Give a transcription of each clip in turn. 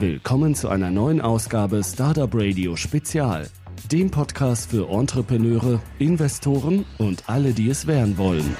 Willkommen zu einer neuen Ausgabe Startup Radio Spezial, dem Podcast für Entrepreneure, Investoren und alle, die es werden wollen.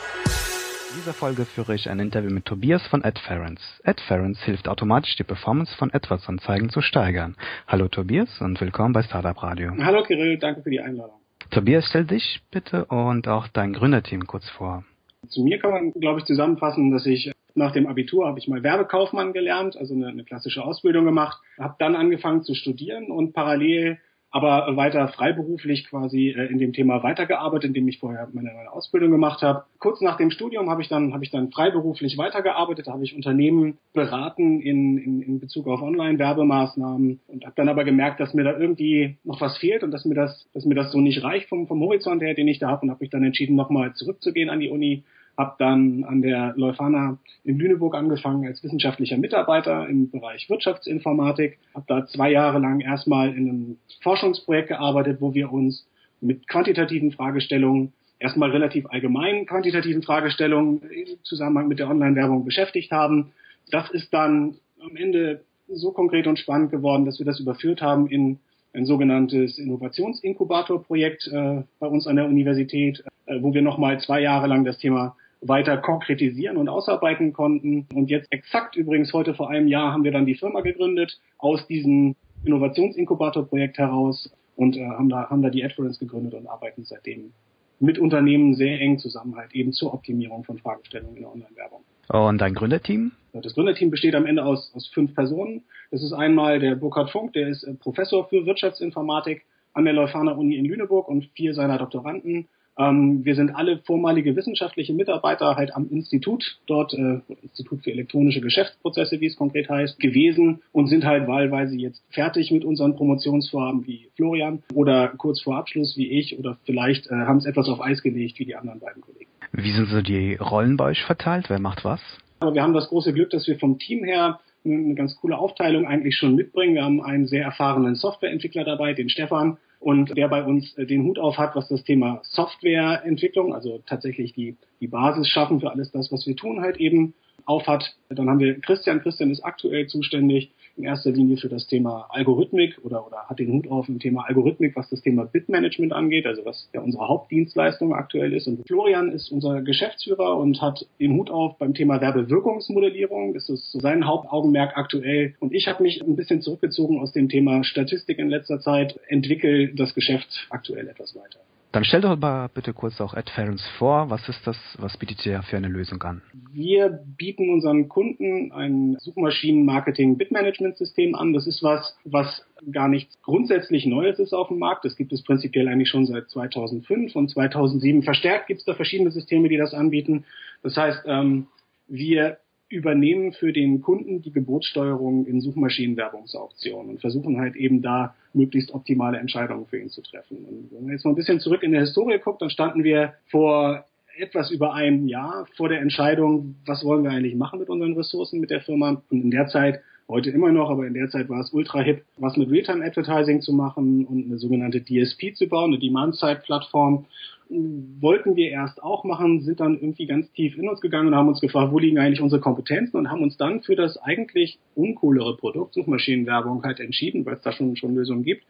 In dieser Folge führe ich ein Interview mit Tobias von AdFerence. AdFerence hilft automatisch die Performance von AdWords-Anzeigen zu steigern. Hallo Tobias und willkommen bei Startup Radio. Hallo Kirill, danke für die Einladung. Tobias, stell dich bitte und auch dein Gründerteam kurz vor. Zu mir kann man, glaube ich, zusammenfassen, dass ich nach dem Abitur habe ich mal Werbekaufmann gelernt, also eine, eine klassische Ausbildung gemacht, habe dann angefangen zu studieren und parallel aber weiter freiberuflich quasi äh, in dem Thema weitergearbeitet, indem ich vorher meine, Ausbildung gemacht habe. Kurz nach dem Studium habe ich dann habe ich dann freiberuflich weitergearbeitet, habe ich Unternehmen beraten in, in, in Bezug auf Online-Werbemaßnahmen und habe dann aber gemerkt, dass mir da irgendwie noch was fehlt und dass mir das dass mir das so nicht reicht vom, vom Horizont her, den ich da habe und habe mich dann entschieden, nochmal zurückzugehen an die Uni habe dann an der Leuphana in Lüneburg angefangen als wissenschaftlicher Mitarbeiter im Bereich Wirtschaftsinformatik. Habe da zwei Jahre lang erstmal in einem Forschungsprojekt gearbeitet, wo wir uns mit quantitativen Fragestellungen erstmal relativ allgemeinen quantitativen Fragestellungen im Zusammenhang mit der Online-Werbung beschäftigt haben. Das ist dann am Ende so konkret und spannend geworden, dass wir das überführt haben in ein sogenanntes Innovationsinkubatorprojekt äh, bei uns an der Universität, äh, wo wir nochmal zwei Jahre lang das Thema weiter konkretisieren und ausarbeiten konnten. Und jetzt exakt übrigens heute vor einem Jahr haben wir dann die Firma gegründet aus diesem Innovationsinkubator-Projekt heraus und äh, haben da haben da die Adference gegründet und arbeiten seitdem mit Unternehmen sehr eng zusammen halt eben zur Optimierung von Fragestellungen in der Online-Werbung. Und dein Gründerteam? Das Gründerteam besteht am Ende aus, aus fünf Personen. Das ist einmal der Burkhard Funk, der ist äh, Professor für Wirtschaftsinformatik an der Leuphana Uni in Lüneburg und vier seiner Doktoranden ähm, wir sind alle vormalige wissenschaftliche Mitarbeiter halt am Institut, dort äh, Institut für elektronische Geschäftsprozesse, wie es konkret heißt, gewesen und sind halt wahlweise jetzt fertig mit unseren Promotionsvorhaben wie Florian oder kurz vor Abschluss wie ich oder vielleicht äh, haben es etwas auf Eis gelegt wie die anderen beiden Kollegen. Wie sind so die Rollen bei euch verteilt? Wer macht was? Aber wir haben das große Glück, dass wir vom Team her eine ganz coole Aufteilung eigentlich schon mitbringen. Wir haben einen sehr erfahrenen Softwareentwickler dabei, den Stefan, und der bei uns äh, den Hut auf hat, was das Thema Softwareentwicklung, also tatsächlich die, die Basis schaffen für alles das, was wir tun, halt eben aufhat. Dann haben wir Christian. Christian ist aktuell zuständig in erster Linie für das Thema Algorithmik oder, oder hat den Hut auf im Thema Algorithmik, was das Thema Bitmanagement angeht, also was ja unsere Hauptdienstleistung aktuell ist. Und Florian ist unser Geschäftsführer und hat den Hut auf beim Thema Werbewirkungsmodellierung. Das ist sein Hauptaugenmerk aktuell. Und ich habe mich ein bisschen zurückgezogen aus dem Thema Statistik in letzter Zeit, entwickle das Geschäft aktuell etwas weiter. Dann stell doch mal bitte kurz auch AdFerence vor. Was ist das? Was bietet ihr für eine Lösung an? Wir bieten unseren Kunden ein Suchmaschinen-Marketing-Bitmanagement-System an. Das ist was, was gar nichts grundsätzlich Neues ist auf dem Markt. Das gibt es prinzipiell eigentlich schon seit 2005 und 2007. Verstärkt gibt es da verschiedene Systeme, die das anbieten. Das heißt, ähm, wir übernehmen für den Kunden die Geburtssteuerung in Suchmaschinenwerbungsauktionen und versuchen halt eben da möglichst optimale Entscheidungen für ihn zu treffen. Und wenn man jetzt mal ein bisschen zurück in der Historie guckt, dann standen wir vor etwas über einem Jahr vor der Entscheidung, was wollen wir eigentlich machen mit unseren Ressourcen mit der Firma. Und in der Zeit, heute immer noch, aber in der Zeit war es ultra hip, was mit Realtime Advertising zu machen und eine sogenannte DSP zu bauen, eine Demand-Side-Plattform wollten wir erst auch machen, sind dann irgendwie ganz tief in uns gegangen und haben uns gefragt, wo liegen eigentlich unsere Kompetenzen und haben uns dann für das eigentlich uncoolere Produkt Suchmaschinenwerbung halt entschieden, weil es da schon, schon Lösungen gibt.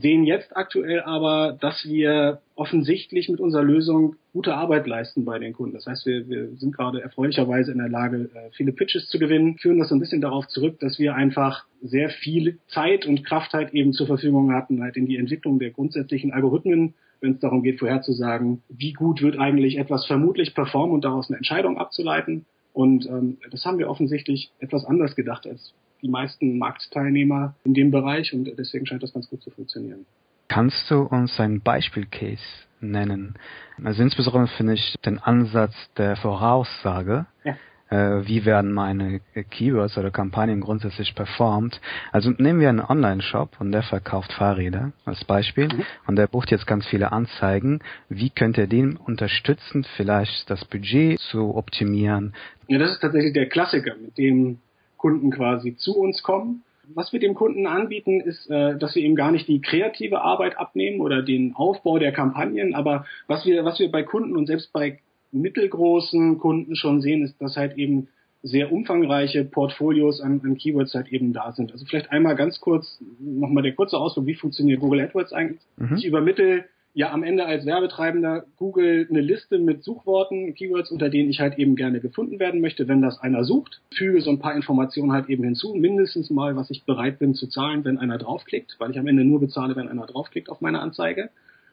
Sehen jetzt aktuell aber, dass wir offensichtlich mit unserer Lösung gute Arbeit leisten bei den Kunden. Das heißt, wir, wir sind gerade erfreulicherweise in der Lage, äh, viele Pitches zu gewinnen, führen das so ein bisschen darauf zurück, dass wir einfach sehr viel Zeit und Kraft halt eben zur Verfügung hatten, halt in die Entwicklung der grundsätzlichen Algorithmen wenn es darum geht, vorherzusagen, wie gut wird eigentlich etwas vermutlich performen und daraus eine Entscheidung abzuleiten. Und ähm, das haben wir offensichtlich etwas anders gedacht als die meisten Marktteilnehmer in dem Bereich und deswegen scheint das ganz gut zu funktionieren. Kannst du uns ein Beispielcase nennen? Also insbesondere finde ich den Ansatz der Voraussage ja äh, wie werden meine Keywords oder Kampagnen grundsätzlich performt. Also nehmen wir einen Online-Shop und der verkauft Fahrräder als Beispiel mhm. und der bucht jetzt ganz viele Anzeigen. Wie könnt ihr den unterstützen, vielleicht das Budget zu optimieren? Ja, das ist tatsächlich der Klassiker, mit dem Kunden quasi zu uns kommen was wir dem Kunden anbieten, ist, äh, dass wir ihm gar nicht die kreative Arbeit abnehmen oder den Aufbau der Kampagnen, aber was wir, was wir bei Kunden und selbst bei mittelgroßen Kunden schon sehen, ist, dass halt eben sehr umfangreiche Portfolios an, an Keywords halt eben da sind. Also vielleicht einmal ganz kurz nochmal der kurze Ausdruck, wie funktioniert Google AdWords eigentlich? Mhm. Ich übermittle ja am Ende als Werbetreibender Google eine Liste mit Suchworten, Keywords, unter denen ich halt eben gerne gefunden werden möchte, wenn das einer sucht. Füge so ein paar Informationen halt eben hinzu, mindestens mal, was ich bereit bin zu zahlen, wenn einer draufklickt, weil ich am Ende nur bezahle, wenn einer draufklickt auf meine Anzeige.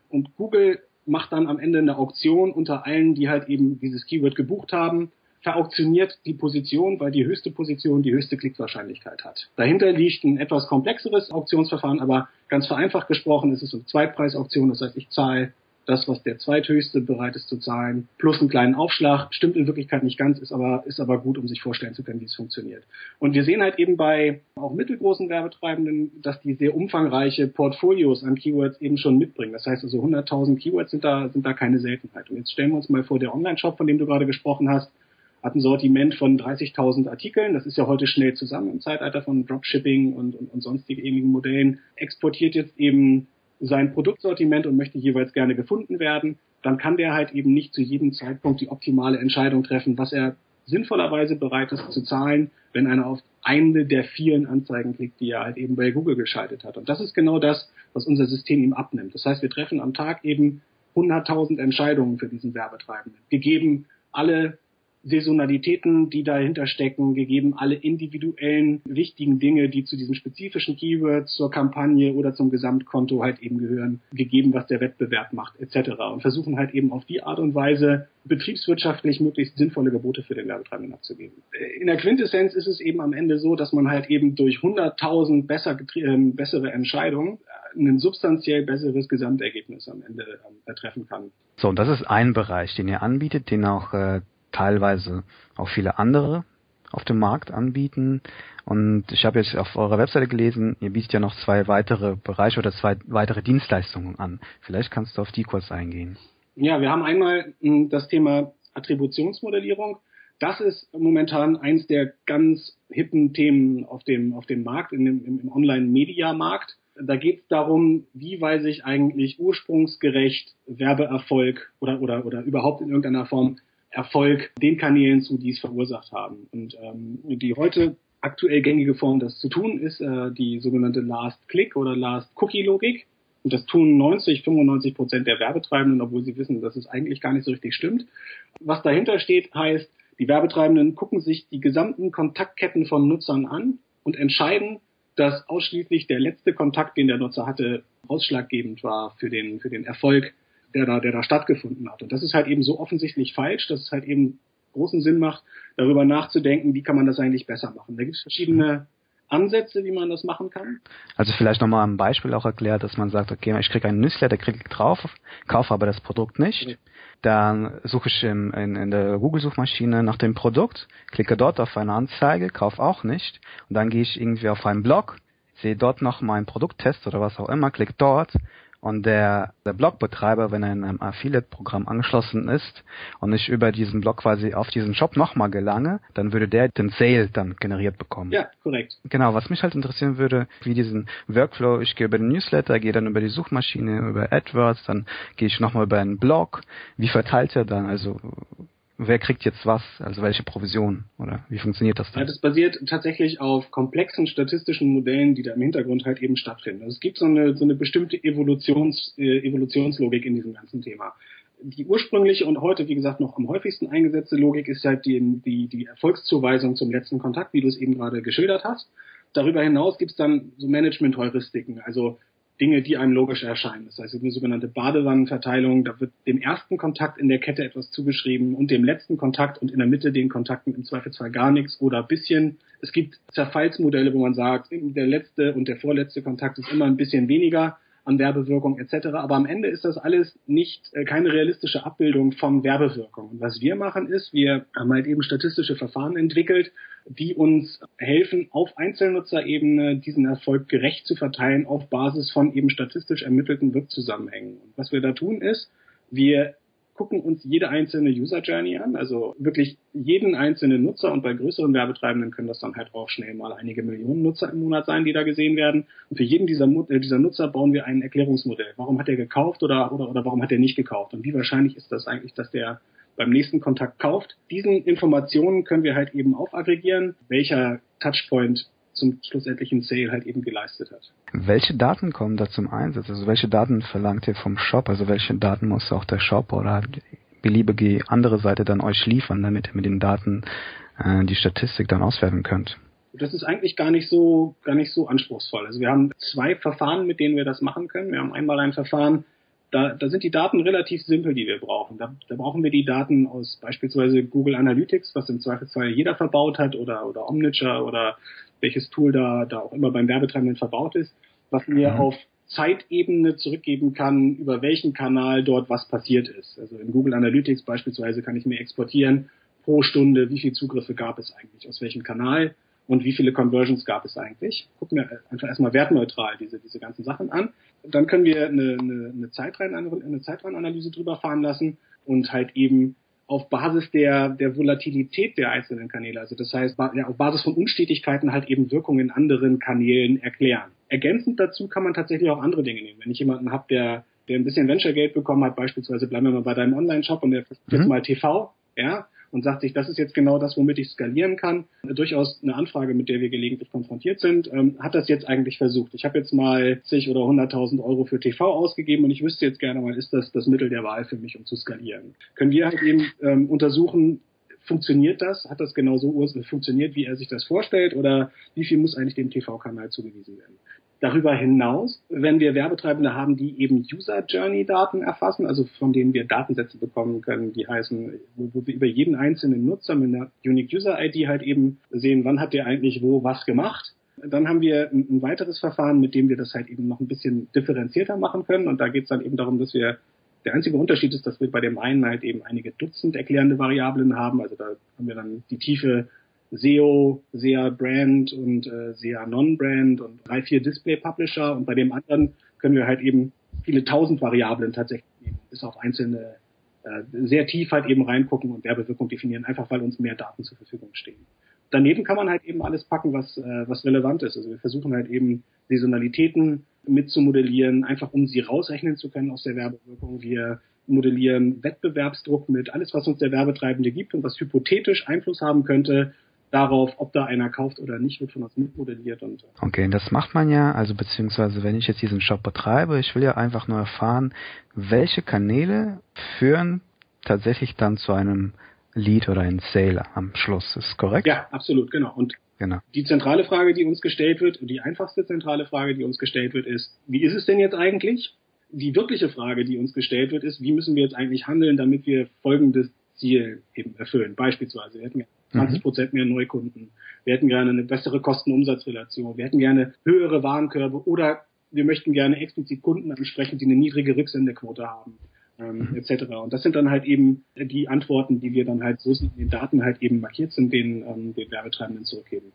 Und Google macht dann am Ende eine Auktion unter allen, die halt eben dieses Keyword gebucht haben, verauktioniert die Position, weil die höchste Position die höchste Klickwahrscheinlichkeit hat. Dahinter liegt ein etwas komplexeres Auktionsverfahren, aber ganz vereinfacht gesprochen ist es eine Zweitpreisauktion. Das heißt, ich zahle das, was der zweithöchste bereit ist zu zahlen, plus einen kleinen Aufschlag. Stimmt in Wirklichkeit nicht ganz, ist aber, ist aber gut, um sich vorstellen zu können, wie es funktioniert. Und wir sehen halt eben bei auch mittelgroßen Werbetreibenden, dass die sehr umfangreiche Portfolios an Keywords eben schon mitbringen. Das heißt also 100.000 Keywords sind da, sind da keine Seltenheit. Und jetzt stellen wir uns mal vor, der Online-Shop, von dem du gerade gesprochen hast, hat ein Sortiment von 30.000 Artikeln. Das ist ja heute schnell zusammen im Zeitalter von Dropshipping und, und, und sonstigen ähnlichen Modellen. Exportiert jetzt eben sein Produktsortiment und möchte jeweils gerne gefunden werden. Dann kann der halt eben nicht zu jedem Zeitpunkt die optimale Entscheidung treffen, was er sinnvollerweise bereit ist zu zahlen, wenn einer auf eine der vielen Anzeigen klickt, die er halt eben bei Google geschaltet hat. Und das ist genau das, was unser System ihm abnimmt. Das heißt, wir treffen am Tag eben 100.000 Entscheidungen für diesen Werbetreibenden, gegeben alle Saisonalitäten, die dahinter stecken, gegeben alle individuellen wichtigen Dinge, die zu diesen spezifischen Keywords, zur Kampagne oder zum Gesamtkonto halt eben gehören, gegeben, was der Wettbewerb macht, etc. Und versuchen halt eben auf die Art und Weise betriebswirtschaftlich möglichst sinnvolle Gebote für den Werbetreibenden abzugeben. In der Quintessenz ist es eben am Ende so, dass man halt eben durch 100.000 besser, äh, bessere Entscheidungen ein substanziell besseres Gesamtergebnis am Ende äh, treffen kann. So, und das ist ein Bereich, den ihr anbietet, den auch äh, teilweise auch viele andere auf dem Markt anbieten. Und ich habe jetzt auf eurer Webseite gelesen, ihr bietet ja noch zwei weitere Bereiche oder zwei weitere Dienstleistungen an. Vielleicht kannst du auf die kurz eingehen. Ja, wir haben einmal hm, das Thema Attributionsmodellierung. Das ist momentan eins der ganz hippen Themen auf dem, auf dem Markt, in dem, im Online-Media-Markt. Da geht es darum, wie weise ich eigentlich ursprungsgerecht Werbeerfolg oder, oder, oder überhaupt in irgendeiner Form Erfolg den Kanälen zu, die es verursacht haben. Und ähm, die heute aktuell gängige Form, das zu tun, ist äh, die sogenannte Last Click oder Last Cookie Logik. Und das tun 90, 95 Prozent der Werbetreibenden, obwohl sie wissen, dass es eigentlich gar nicht so richtig stimmt. Was dahinter steht, heißt, die Werbetreibenden gucken sich die gesamten Kontaktketten von Nutzern an und entscheiden, dass ausschließlich der letzte Kontakt, den der Nutzer hatte, ausschlaggebend war für den, für den Erfolg der da, der da stattgefunden hat. Und das ist halt eben so offensichtlich falsch, dass es halt eben großen Sinn macht, darüber nachzudenken, wie kann man das eigentlich besser machen. Da gibt es verschiedene Ansätze, wie man das machen kann. Also vielleicht nochmal ein Beispiel auch erklärt, dass man sagt, okay, ich kriege einen Newsletter, klicke drauf, kaufe aber das Produkt nicht. Okay. Dann suche ich in, in, in der Google-Suchmaschine nach dem Produkt, klicke dort auf eine Anzeige, kaufe auch nicht. Und dann gehe ich irgendwie auf einen Blog, sehe dort noch meinen Produkttest oder was auch immer, klicke dort und der, der Blogbetreiber, wenn er in einem Affiliate-Programm angeschlossen ist und ich über diesen Blog quasi auf diesen Shop nochmal gelange, dann würde der den Sale dann generiert bekommen. Ja, korrekt. Genau, was mich halt interessieren würde, wie diesen Workflow, ich gehe über den Newsletter, gehe dann über die Suchmaschine, über AdWords, dann gehe ich nochmal über einen Blog. Wie verteilt er dann? Also wer kriegt jetzt was, also welche Provision oder wie funktioniert das dann? Ja, das basiert tatsächlich auf komplexen statistischen Modellen, die da im Hintergrund halt eben stattfinden. Also es gibt so eine, so eine bestimmte Evolutions, äh, Evolutionslogik in diesem ganzen Thema. Die ursprüngliche und heute, wie gesagt, noch am häufigsten eingesetzte Logik ist halt die, die, die Erfolgszuweisung zum letzten Kontakt, wie du es eben gerade geschildert hast. Darüber hinaus gibt es dann so Management-Heuristiken, also Dinge, die einem logisch erscheinen. Das heißt, eine sogenannte Badewannenverteilung, da wird dem ersten Kontakt in der Kette etwas zugeschrieben und dem letzten Kontakt und in der Mitte den Kontakten im Zweifelsfall gar nichts oder bisschen. Es gibt Zerfallsmodelle, wo man sagt, der letzte und der vorletzte Kontakt ist immer ein bisschen weniger an Werbewirkung etc. Aber am Ende ist das alles nicht äh, keine realistische Abbildung von Werbewirkung. Und was wir machen ist, wir haben halt eben statistische Verfahren entwickelt, die uns helfen, auf Einzelnutzerebene diesen Erfolg gerecht zu verteilen auf Basis von eben statistisch ermittelten Wirkzusammenhängen. Und was wir da tun ist, wir gucken uns jede einzelne User Journey an, also wirklich jeden einzelnen Nutzer und bei größeren Werbetreibenden können das dann halt auch schnell mal einige Millionen Nutzer im Monat sein, die da gesehen werden. Und für jeden dieser, äh, dieser Nutzer bauen wir ein Erklärungsmodell. Warum hat er gekauft oder, oder, oder warum hat er nicht gekauft? Und wie wahrscheinlich ist das eigentlich, dass der beim nächsten Kontakt kauft? Diesen Informationen können wir halt eben aufaggregieren, welcher Touchpoint zum schlussendlichen Sale halt eben geleistet hat. Welche Daten kommen da zum Einsatz? Also welche Daten verlangt ihr vom Shop? Also welche Daten muss auch der Shop oder beliebige andere Seite dann euch liefern, damit ihr mit den Daten äh, die Statistik dann auswerten könnt? Das ist eigentlich gar nicht so gar nicht so anspruchsvoll. Also wir haben zwei Verfahren, mit denen wir das machen können. Wir haben einmal ein Verfahren, da, da sind die Daten relativ simpel, die wir brauchen. Da, da brauchen wir die Daten aus beispielsweise Google Analytics, was im Zweifelsfall jeder verbaut hat, oder, oder Omniture oder welches Tool da, da auch immer beim Werbetreibenden verbaut ist, was mir mhm. auf Zeitebene zurückgeben kann, über welchen Kanal dort was passiert ist. Also in Google Analytics beispielsweise kann ich mir exportieren pro Stunde, wie viele Zugriffe gab es eigentlich, aus welchem Kanal und wie viele Conversions gab es eigentlich. Gucken wir einfach erstmal wertneutral diese, diese ganzen Sachen an. Dann können wir eine, eine, eine, Zeitreihenanalyse, drüber fahren lassen und halt eben auf Basis der, der Volatilität der einzelnen Kanäle, also das heißt ja, auf Basis von Unstetigkeiten halt eben Wirkungen in anderen Kanälen erklären. Ergänzend dazu kann man tatsächlich auch andere Dinge nehmen. Wenn ich jemanden habe, der, der ein bisschen Venture Geld bekommen hat, beispielsweise bleiben wir mal bei deinem Online-Shop und der mhm. jetzt mal TV, ja, und sagt sich, das ist jetzt genau das, womit ich skalieren kann. Durchaus eine Anfrage, mit der wir gelegentlich konfrontiert sind. Ähm, hat das jetzt eigentlich versucht? Ich habe jetzt mal 10 oder 100.000 Euro für TV ausgegeben und ich wüsste jetzt gerne mal, ist das das Mittel der Wahl für mich, um zu skalieren? Können wir halt eben ähm, untersuchen, funktioniert das? Hat das genauso funktioniert, wie er sich das vorstellt? Oder wie viel muss eigentlich dem TV-Kanal zugewiesen werden? Darüber hinaus, wenn wir Werbetreibende haben, die eben User Journey Daten erfassen, also von denen wir Datensätze bekommen können, die heißen, wo, wir über jeden einzelnen Nutzer mit einer Unique User ID halt eben sehen, wann hat der eigentlich wo was gemacht. Dann haben wir ein weiteres Verfahren, mit dem wir das halt eben noch ein bisschen differenzierter machen können. Und da geht es dann eben darum, dass wir der einzige Unterschied ist, dass wir bei dem einen halt eben einige Dutzend erklärende Variablen haben. Also da haben wir dann die Tiefe SEO, SEA Brand und äh, SEA Non-Brand und drei, vier Display-Publisher und bei dem anderen können wir halt eben viele tausend Variablen tatsächlich nehmen, bis auf einzelne äh, sehr tief halt eben reingucken und Werbewirkung definieren, einfach weil uns mehr Daten zur Verfügung stehen. Daneben kann man halt eben alles packen, was, äh, was relevant ist. Also wir versuchen halt eben Saisonalitäten mitzumodellieren, einfach um sie rausrechnen zu können aus der Werbewirkung. Wir modellieren Wettbewerbsdruck mit alles, was uns der Werbetreibende gibt und was hypothetisch Einfluss haben könnte darauf, ob da einer kauft oder nicht, wird von uns mitmodelliert. Und, äh, okay, das macht man ja, also beziehungsweise wenn ich jetzt diesen Shop betreibe, ich will ja einfach nur erfahren, welche Kanäle führen tatsächlich dann zu einem Lead oder einem Sale am Schluss. Ist korrekt? Ja, absolut, genau. Und Genau. Die zentrale Frage, die uns gestellt wird, und die einfachste zentrale Frage, die uns gestellt wird, ist, wie ist es denn jetzt eigentlich? Die wirkliche Frage, die uns gestellt wird, ist, wie müssen wir jetzt eigentlich handeln, damit wir folgendes Ziel eben erfüllen? Beispielsweise, wir hätten 20 Prozent mehr Neukunden. Wir hätten gerne eine bessere Kosten-Umsatz-Relation. Wir hätten gerne höhere Warenkörbe oder wir möchten gerne explizit Kunden ansprechen, die eine niedrige Rücksendequote haben. Ähm, mhm. etc. Und das sind dann halt eben die Antworten, die wir dann halt so in den Daten halt eben markiert sind, den, ähm, den Werbetreibenden zurückgeben.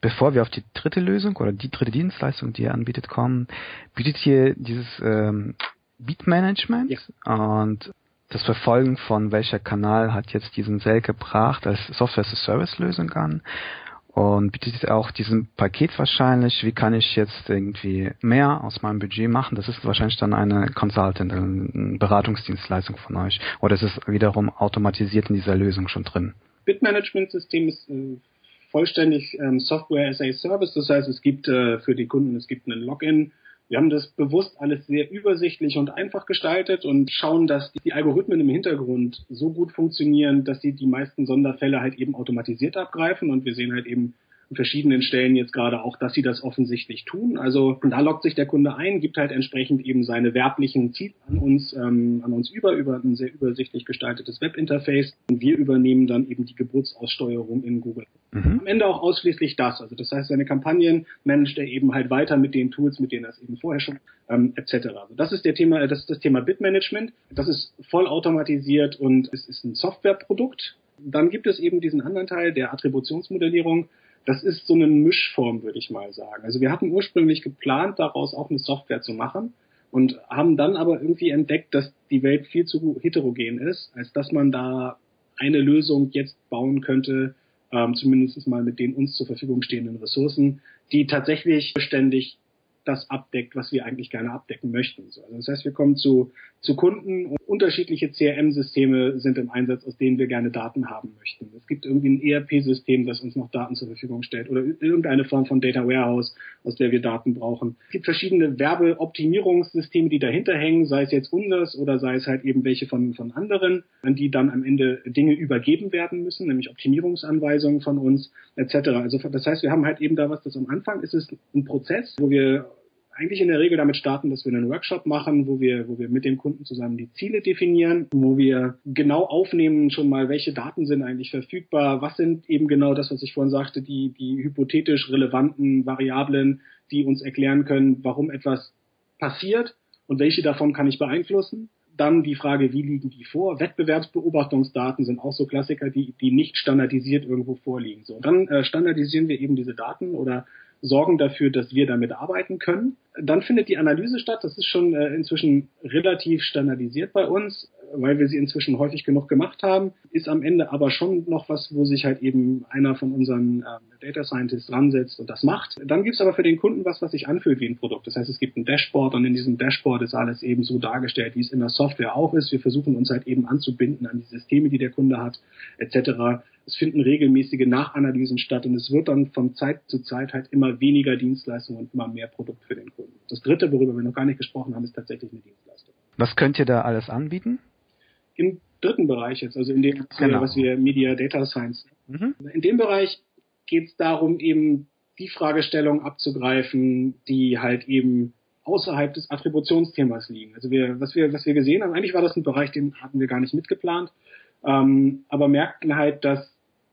Bevor wir auf die dritte Lösung oder die dritte Dienstleistung, die ihr anbietet, kommen, bietet ihr dieses ähm, Beat Management ja. und das Verfolgen von welcher Kanal hat jetzt diesen Sale gebracht als Software-as-a-Service-Lösung an und bietet auch diesen Paket wahrscheinlich, wie kann ich jetzt irgendwie mehr aus meinem Budget machen? Das ist wahrscheinlich dann eine Consultant, eine Beratungsdienstleistung von euch. Oder ist es wiederum automatisiert in dieser Lösung schon drin? Bitmanagement-System ist äh, vollständig ähm, Software as a Service. Das heißt, es gibt äh, für die Kunden, es gibt einen Login, wir haben das bewusst alles sehr übersichtlich und einfach gestaltet und schauen, dass die Algorithmen im Hintergrund so gut funktionieren, dass sie die meisten Sonderfälle halt eben automatisiert abgreifen. Und wir sehen halt eben verschiedenen Stellen jetzt gerade auch, dass sie das offensichtlich tun. Also da lockt sich der Kunde ein, gibt halt entsprechend eben seine werblichen Ziele an uns, ähm, an uns über, über ein sehr übersichtlich gestaltetes Webinterface und wir übernehmen dann eben die Geburtsaussteuerung in Google. Mhm. Am Ende auch ausschließlich das. Also das heißt, seine Kampagnen managt er eben halt weiter mit den Tools, mit denen er es eben vorher schon ähm, etc. Also das ist der Thema, das ist das Thema Bitmanagement. Das ist voll automatisiert und es ist ein Softwareprodukt. Dann gibt es eben diesen anderen Teil der Attributionsmodellierung das ist so eine Mischform, würde ich mal sagen. Also wir hatten ursprünglich geplant, daraus auch eine Software zu machen. und haben dann aber irgendwie entdeckt, dass die Welt viel zu heterogen ist, als dass man da eine Lösung jetzt bauen könnte, ähm, zumindest mal mit den uns zur Verfügung stehenden Ressourcen, die tatsächlich beständig das abdeckt, was wir eigentlich gerne abdecken möchten. So, also das heißt, wir kommen zu, zu Kunden und unterschiedliche CRM-Systeme sind im Einsatz, aus denen wir gerne Daten haben möchten. Es gibt irgendwie ein ERP-System, das uns noch Daten zur Verfügung stellt oder irgendeine Form von Data Warehouse, aus der wir Daten brauchen. Es gibt verschiedene Werbeoptimierungssysteme, die dahinter hängen, sei es jetzt unseres oder sei es halt eben welche von, von anderen, an die dann am Ende Dinge übergeben werden müssen, nämlich Optimierungsanweisungen von uns etc. Also das heißt, wir haben halt eben da was, das am Anfang ist es ein Prozess, wo wir eigentlich in der Regel damit starten, dass wir einen Workshop machen, wo wir, wo wir mit dem Kunden zusammen die Ziele definieren, wo wir genau aufnehmen schon mal, welche Daten sind eigentlich verfügbar, was sind eben genau das, was ich vorhin sagte, die, die hypothetisch relevanten Variablen, die uns erklären können, warum etwas passiert und welche davon kann ich beeinflussen. Dann die Frage, wie liegen die vor? Wettbewerbsbeobachtungsdaten sind auch so Klassiker, die, die nicht standardisiert irgendwo vorliegen. So, dann äh, standardisieren wir eben diese Daten oder sorgen dafür, dass wir damit arbeiten können. Dann findet die Analyse statt. Das ist schon äh, inzwischen relativ standardisiert bei uns, weil wir sie inzwischen häufig genug gemacht haben. Ist am Ende aber schon noch was, wo sich halt eben einer von unseren äh, Data Scientists dran setzt und das macht. Dann gibt's aber für den Kunden was, was sich anfühlt wie ein Produkt. Das heißt, es gibt ein Dashboard und in diesem Dashboard ist alles eben so dargestellt, wie es in der Software auch ist. Wir versuchen uns halt eben anzubinden an die Systeme, die der Kunde hat, etc. Es finden regelmäßige Nachanalysen statt und es wird dann von Zeit zu Zeit halt immer weniger Dienstleistung und immer mehr Produkt für den Kunden. Das dritte, worüber wir noch gar nicht gesprochen haben, ist tatsächlich eine Dienstleistung. Was könnt ihr da alles anbieten? Im dritten Bereich jetzt, also in dem, genau. was wir Media Data Science. Mhm. In dem Bereich geht es darum, eben die Fragestellung abzugreifen, die halt eben außerhalb des Attributionsthemas liegen. Also wir, was wir, was wir gesehen haben, eigentlich war das ein Bereich, den hatten wir gar nicht mitgeplant, ähm, aber merkten halt, dass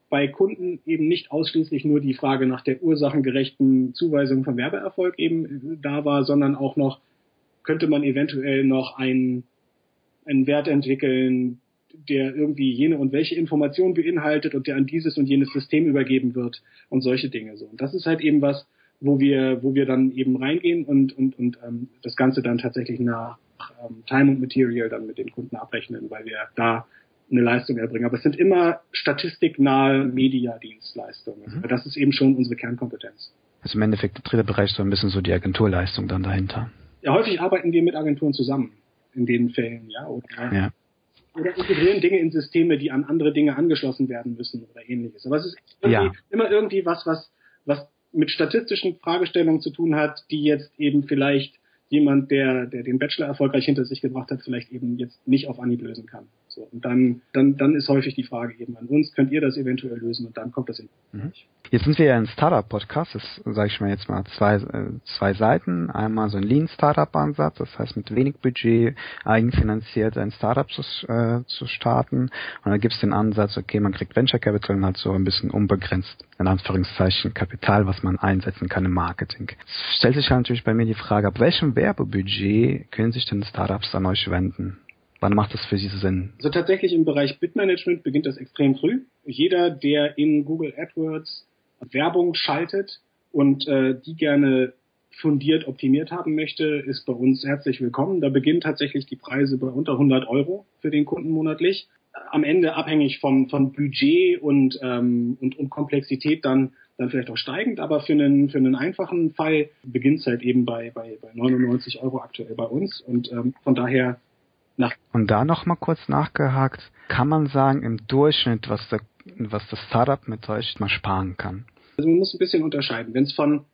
bei Kunden eben nicht ausschließlich nur die Frage nach der ursachengerechten Zuweisung von Werbeerfolg eben da war, sondern auch noch, könnte man eventuell noch einen, einen Wert entwickeln, der irgendwie jene und welche Information beinhaltet und der an dieses und jenes System übergeben wird und solche Dinge so. Und das ist halt eben was, wo wir, wo wir dann eben reingehen und, und, und ähm, das Ganze dann tatsächlich nach ähm, Time und Material dann mit den Kunden abrechnen, weil wir da eine Leistung erbringen. Aber es sind immer statistiknahe Mediadienstleistungen. Also mhm. das ist eben schon unsere Kernkompetenz. Also im Endeffekt der dritte Bereich so ein bisschen so die Agenturleistung dann dahinter. Ja, häufig arbeiten wir mit Agenturen zusammen in den Fällen, ja. Oder, ja. oder integrieren Dinge in Systeme, die an andere Dinge angeschlossen werden müssen oder ähnliches. Aber es ist irgendwie, ja. immer irgendwie was, was, was mit statistischen Fragestellungen zu tun hat, die jetzt eben vielleicht jemand, der, der den Bachelor erfolgreich hinter sich gebracht hat, vielleicht eben jetzt nicht auf Anhieb lösen kann. So, und dann, dann, dann ist häufig die Frage eben an uns, könnt ihr das eventuell lösen und dann kommt das in. Mhm. Jetzt sind wir ja ein Startup-Podcast, das sage ich mal jetzt mal zwei, äh, zwei Seiten. Einmal so ein Lean-Startup-Ansatz, das heißt mit wenig Budget eigenfinanziert ein Startup zu, äh, zu starten. Und dann gibt es den Ansatz, okay, man kriegt Venture Capital und hat so ein bisschen unbegrenzt, in Anführungszeichen, Kapital, was man einsetzen kann im Marketing. Es stellt sich halt natürlich bei mir die Frage, ab welchem Werbebudget können sich denn Startups an euch wenden? Wann macht das für Sie Sinn? Also tatsächlich im Bereich Bitmanagement beginnt das extrem früh. Jeder, der in Google AdWords Werbung schaltet und äh, die gerne fundiert optimiert haben möchte, ist bei uns herzlich willkommen. Da beginnen tatsächlich die Preise bei unter 100 Euro für den Kunden monatlich. Am Ende abhängig von, von Budget und, ähm, und, und Komplexität dann dann vielleicht auch steigend, aber für einen, für einen einfachen Fall beginnt es halt eben bei, bei, bei 99 Euro aktuell bei uns und ähm, von daher nach und da noch mal kurz nachgehakt, kann man sagen im Durchschnitt, was, der, was das Startup mit euch mal sparen kann? Also man muss ein bisschen unterscheiden. Wenn es von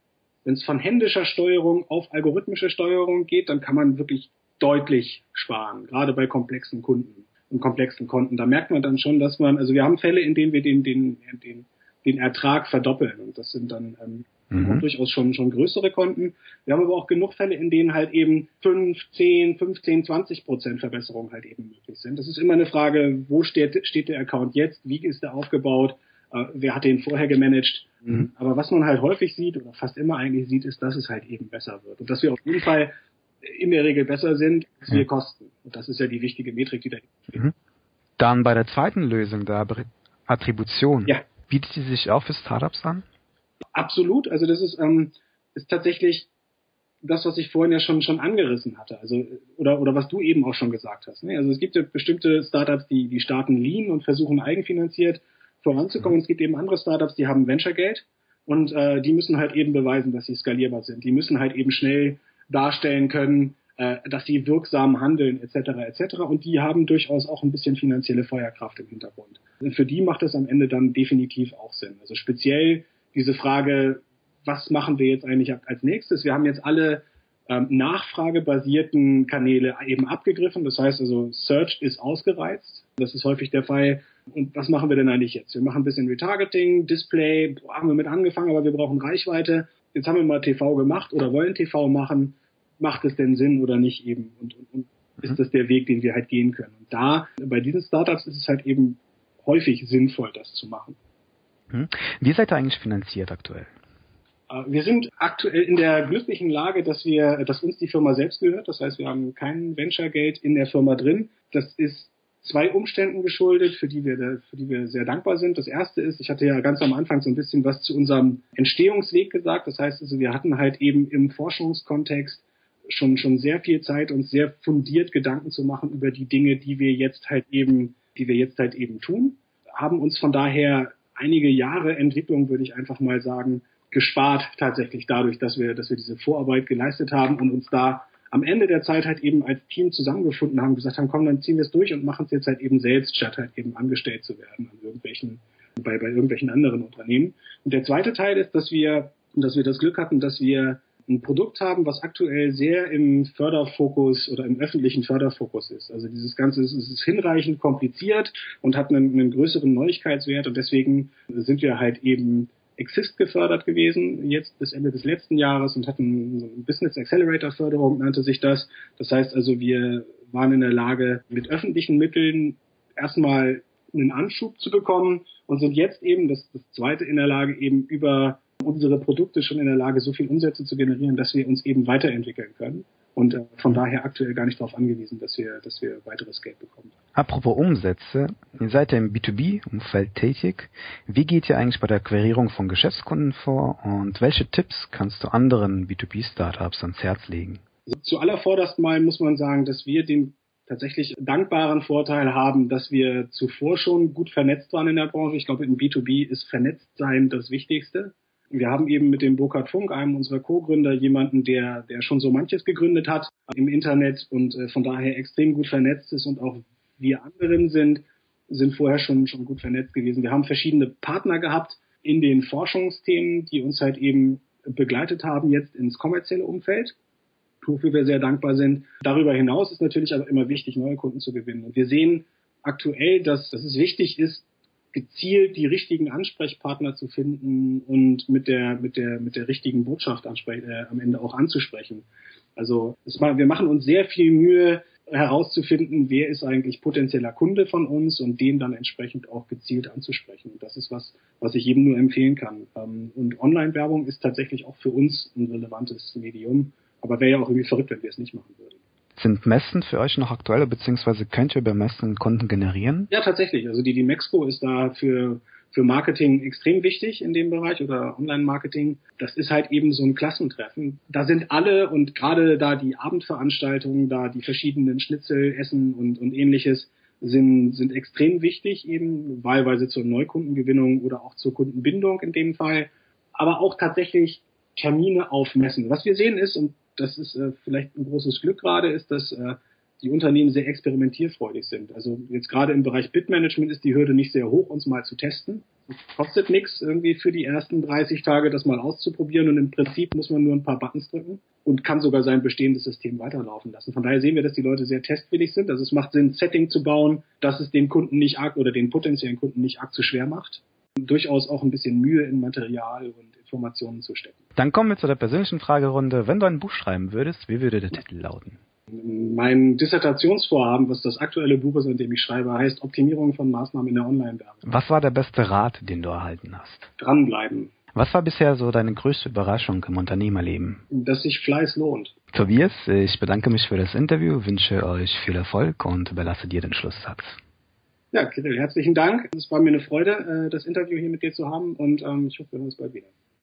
von händischer Steuerung auf algorithmische Steuerung geht, dann kann man wirklich deutlich sparen, gerade bei komplexen Kunden und komplexen Konten. Da merkt man dann schon, dass man, also wir haben Fälle, in denen wir den, den, den, den Ertrag verdoppeln und das sind dann ähm, Mhm. durchaus schon, schon größere Konten. Wir haben aber auch genug Fälle, in denen halt eben 5, 10, 15, 20 Prozent Verbesserung halt eben möglich sind. Das ist immer eine Frage, wo steht, steht der Account jetzt, wie ist der aufgebaut, äh, wer hat den vorher gemanagt. Mhm. Aber was man halt häufig sieht oder fast immer eigentlich sieht, ist, dass es halt eben besser wird. Und dass wir auf jeden Fall in der Regel besser sind, als wir mhm. kosten. Und das ist ja die wichtige Metrik, die da steht. Mhm. Dann bei der zweiten Lösung, der Attribution, ja. bietet sie sich auch für Startups an? Absolut. Also das ist, ähm, ist tatsächlich das, was ich vorhin ja schon schon angerissen hatte, also oder oder was du eben auch schon gesagt hast. Ne? Also es gibt ja bestimmte Startups, die die starten lean und versuchen eigenfinanziert voranzukommen. Mhm. Es gibt eben andere Startups, die haben Venture-Geld und äh, die müssen halt eben beweisen, dass sie skalierbar sind. Die müssen halt eben schnell darstellen können, äh, dass sie wirksam handeln etc. etc. Und die haben durchaus auch ein bisschen finanzielle Feuerkraft im Hintergrund. Und für die macht es am Ende dann definitiv auch Sinn. Also speziell diese Frage, was machen wir jetzt eigentlich als nächstes? Wir haben jetzt alle ähm, nachfragebasierten Kanäle eben abgegriffen. Das heißt also, Search ist ausgereizt. Das ist häufig der Fall. Und was machen wir denn eigentlich jetzt? Wir machen ein bisschen Retargeting, Display, haben wir mit angefangen, aber wir brauchen Reichweite. Jetzt haben wir mal TV gemacht oder wollen TV machen. Macht es denn Sinn oder nicht eben? Und, und, und ist mhm. das der Weg, den wir halt gehen können? Und da, bei diesen Startups ist es halt eben häufig sinnvoll, das zu machen. Mhm. Wie seid ihr eigentlich finanziert aktuell? Äh, wir sind aktuell in der glücklichen Lage, dass wir, dass uns die Firma selbst gehört. Das heißt, wir haben kein Venture-Geld in der Firma drin. Das ist zwei Umständen geschuldet, für die wir, für die wir sehr dankbar sind. Das erste ist, ich hatte ja ganz am Anfang so ein bisschen was zu unserem Entstehungsweg gesagt. Das heißt also, wir hatten halt eben im Forschungskontext schon, schon sehr viel Zeit, uns sehr fundiert Gedanken zu machen über die Dinge, die wir jetzt halt eben, die wir jetzt halt eben tun. Haben uns von daher einige Jahre Entwicklung, würde ich einfach mal sagen, gespart tatsächlich dadurch, dass wir, dass wir diese Vorarbeit geleistet haben und uns da am Ende der Zeit halt eben als Team zusammengefunden haben, gesagt haben, komm, dann ziehen wir es durch und machen es jetzt halt eben selbst, statt halt eben angestellt zu werden an irgendwelchen, bei, bei irgendwelchen anderen Unternehmen. Und der zweite Teil ist, dass wir, dass wir das Glück hatten, dass wir ein Produkt haben, was aktuell sehr im Förderfokus oder im öffentlichen Förderfokus ist. Also dieses Ganze ist, ist hinreichend kompliziert und hat einen, einen größeren Neuigkeitswert und deswegen sind wir halt eben Exist gefördert gewesen, jetzt bis Ende des letzten Jahres und hatten Business Accelerator Förderung, nannte sich das. Das heißt also, wir waren in der Lage, mit öffentlichen Mitteln erstmal einen Anschub zu bekommen und sind jetzt eben, das, das zweite in der Lage, eben über unsere Produkte schon in der Lage, so viel Umsätze zu generieren, dass wir uns eben weiterentwickeln können und äh, von daher aktuell gar nicht darauf angewiesen, dass wir, dass wir weiteres Geld bekommen. Apropos Umsätze, ihr seid ja im B2B-Umfeld tätig. Wie geht ihr eigentlich bei der Querierung von Geschäftskunden vor und welche Tipps kannst du anderen B2B-Startups ans Herz legen? Also zuallervorderst mal muss man sagen, dass wir den tatsächlich dankbaren Vorteil haben, dass wir zuvor schon gut vernetzt waren in der Branche. Ich glaube, im B2B ist Vernetztsein das Wichtigste wir haben eben mit dem Burkhard Funk, einem unserer Co-Gründer, jemanden, der, der schon so manches gegründet hat im Internet und äh, von daher extrem gut vernetzt ist und auch wir anderen sind, sind vorher schon, schon gut vernetzt gewesen. Wir haben verschiedene Partner gehabt in den Forschungsthemen, die uns halt eben begleitet haben jetzt ins kommerzielle Umfeld, wofür wir sehr dankbar sind. Darüber hinaus ist natürlich aber immer wichtig, neue Kunden zu gewinnen. Und wir sehen aktuell, dass, dass es wichtig ist, gezielt die richtigen Ansprechpartner zu finden und mit der mit der mit der richtigen Botschaft äh, am Ende auch anzusprechen. Also war, wir machen uns sehr viel Mühe herauszufinden, wer ist eigentlich potenzieller Kunde von uns und den dann entsprechend auch gezielt anzusprechen. Das ist was, was ich jedem nur empfehlen kann. Ähm, und Online-Werbung ist tatsächlich auch für uns ein relevantes Medium. Aber wäre ja auch irgendwie verrückt, wenn wir es nicht machen würden. Sind Messen für euch noch aktuell, beziehungsweise könnt ihr über Messen Kunden generieren? Ja, tatsächlich. Also die, die Mexco ist da für, für Marketing extrem wichtig in dem Bereich oder Online-Marketing. Das ist halt eben so ein Klassentreffen. Da sind alle und gerade da die Abendveranstaltungen, da die verschiedenen Schnitzel, Essen und, und ähnliches sind, sind extrem wichtig, eben wahlweise zur Neukundengewinnung oder auch zur Kundenbindung in dem Fall. Aber auch tatsächlich Termine auf Messen. Was wir sehen ist, und das ist äh, vielleicht ein großes Glück gerade, ist, dass äh, die Unternehmen sehr experimentierfreudig sind. Also jetzt gerade im Bereich Bitmanagement ist die Hürde nicht sehr hoch, uns mal zu testen. Es kostet nichts, irgendwie für die ersten 30 Tage das mal auszuprobieren und im Prinzip muss man nur ein paar Buttons drücken und kann sogar sein bestehendes System weiterlaufen lassen. Von daher sehen wir, dass die Leute sehr testwillig sind. Also es macht Sinn, Setting zu bauen, dass es den Kunden nicht arg oder den potenziellen Kunden nicht arg zu schwer macht. Durchaus auch ein bisschen Mühe in Material und Informationen zu stecken. Dann kommen wir zu der persönlichen Fragerunde. Wenn du ein Buch schreiben würdest, wie würde der Titel lauten? Mein Dissertationsvorhaben, was das aktuelle Buch ist, an dem ich schreibe, heißt Optimierung von Maßnahmen in der Online-Werbung. Was war der beste Rat, den du erhalten hast? Dranbleiben. Was war bisher so deine größte Überraschung im Unternehmerleben? Dass sich Fleiß lohnt. Tobias, ich bedanke mich für das Interview, wünsche euch viel Erfolg und überlasse dir den Schlusssatz. Ja, Kirill, herzlichen Dank. Es war mir eine Freude, äh, das Interview hier mit dir zu haben und ähm, ich hoffe, wir hören uns bald wieder.